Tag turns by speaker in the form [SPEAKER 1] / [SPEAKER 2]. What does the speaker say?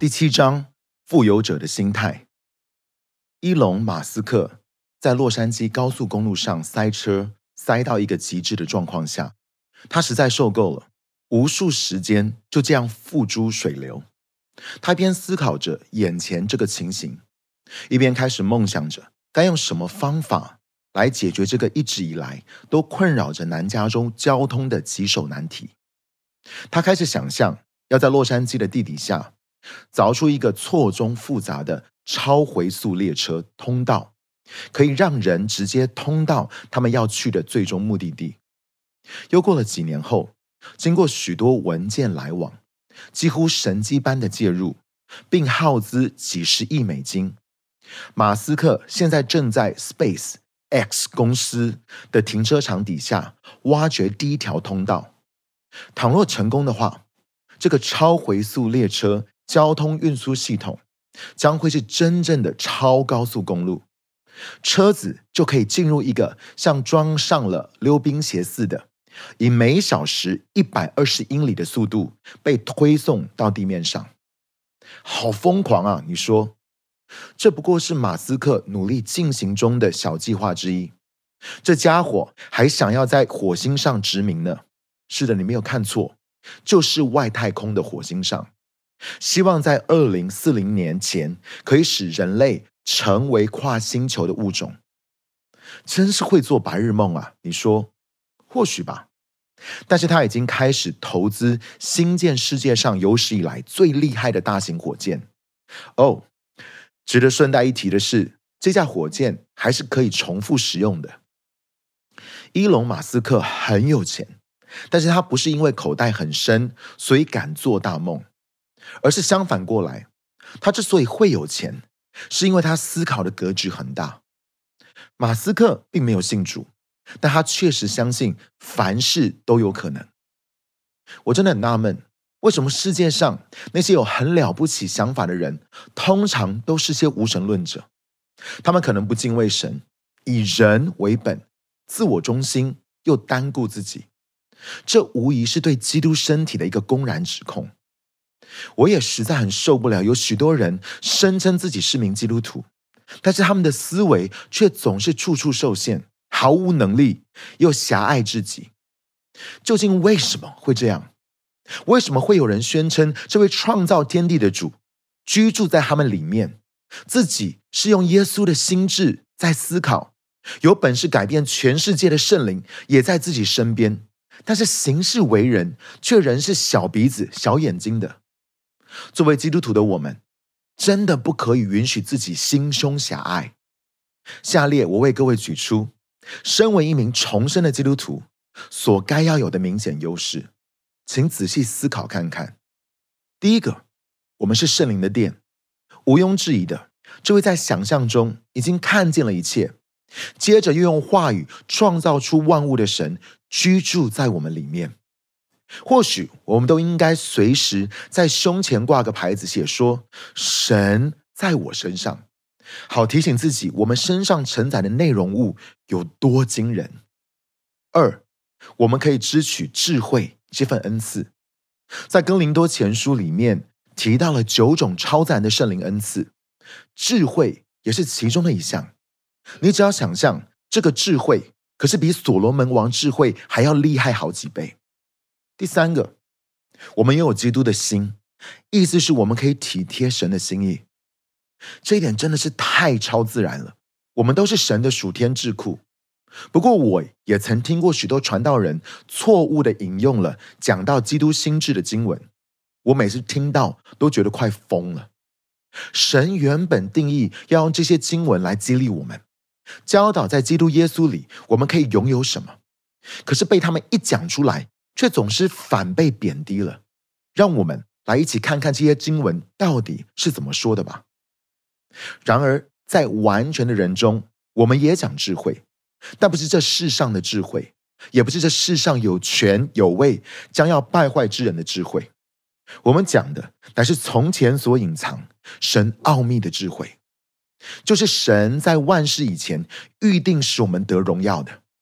[SPEAKER 1] 第七章：富有者的心态。伊隆·马斯克在洛杉矶高速公路上塞车，塞到一个极致的状况下，他实在受够了，无数时间就这样付诸水流。他一边思考着眼前这个情形，一边开始梦想着该用什么方法来解决这个一直以来都困扰着南加州交通的棘手难题。他开始想象要在洛杉矶的地底下。凿出一个错综复杂的超回速列车通道，可以让人直接通到他们要去的最终目的地。又过了几年后，经过许多文件来往，几乎神迹般的介入，并耗资几十亿美金，马斯克现在正在 Space X 公司的停车场底下挖掘第一条通道。倘若成功的话，这个超回速列车。交通运输系统将会是真正的超高速公路，车子就可以进入一个像装上了溜冰鞋似的，以每小时一百二十英里的速度被推送到地面上。好疯狂啊！你说，这不过是马斯克努力进行中的小计划之一。这家伙还想要在火星上殖民呢。是的，你没有看错，就是外太空的火星上。希望在二零四零年前可以使人类成为跨星球的物种，真是会做白日梦啊！你说，或许吧。但是他已经开始投资新建世界上有史以来最厉害的大型火箭。哦，值得顺带一提的是，这架火箭还是可以重复使用的。伊隆·马斯克很有钱，但是他不是因为口袋很深，所以敢做大梦。而是相反过来，他之所以会有钱，是因为他思考的格局很大。马斯克并没有信主，但他确实相信凡事都有可能。我真的很纳闷，为什么世界上那些有很了不起想法的人，通常都是些无神论者？他们可能不敬畏神，以人为本，自我中心又单顾自己。这无疑是对基督身体的一个公然指控。我也实在很受不了，有许多人声称自己是名基督徒，但是他们的思维却总是处处受限，毫无能力，又狭隘至极。究竟为什么会这样？为什么会有人宣称这位创造天地的主居住在他们里面，自己是用耶稣的心智在思考，有本事改变全世界的圣灵也在自己身边，但是行事为人却仍是小鼻子小眼睛的？作为基督徒的我们，真的不可以允许自己心胸狭隘。下列我为各位举出，身为一名重生的基督徒所该要有的明显优势，请仔细思考看看。第一个，我们是圣灵的殿，毋庸置疑的，这位在想象中已经看见了一切，接着又用话语创造出万物的神，居住在我们里面。或许我们都应该随时在胸前挂个牌子，写说“神在我身上”，好提醒自己我们身上承载的内容物有多惊人。二，我们可以支取智慧这份恩赐，在哥林多前书里面提到了九种超自然的圣灵恩赐，智慧也是其中的一项。你只要想象，这个智慧可是比所罗门王智慧还要厉害好几倍。第三个，我们拥有基督的心，意思是我们可以体贴神的心意。这一点真的是太超自然了。我们都是神的属天智库。不过，我也曾听过许多传道人错误的引用了讲到基督心智的经文。我每次听到都觉得快疯了。神原本定义要用这些经文来激励我们，教导在基督耶稣里我们可以拥有什么。可是被他们一讲出来。却总是反被贬低了。让我们来一起看看这些经文到底是怎么说的吧。然而，在完全的人中，我们也讲智慧，但不是这世上的智慧，也不是这世上有权有位将要败坏之人的智慧。我们讲的乃是从前所隐藏神奥秘的智慧，就是神在万事以前预定使我们得荣耀的。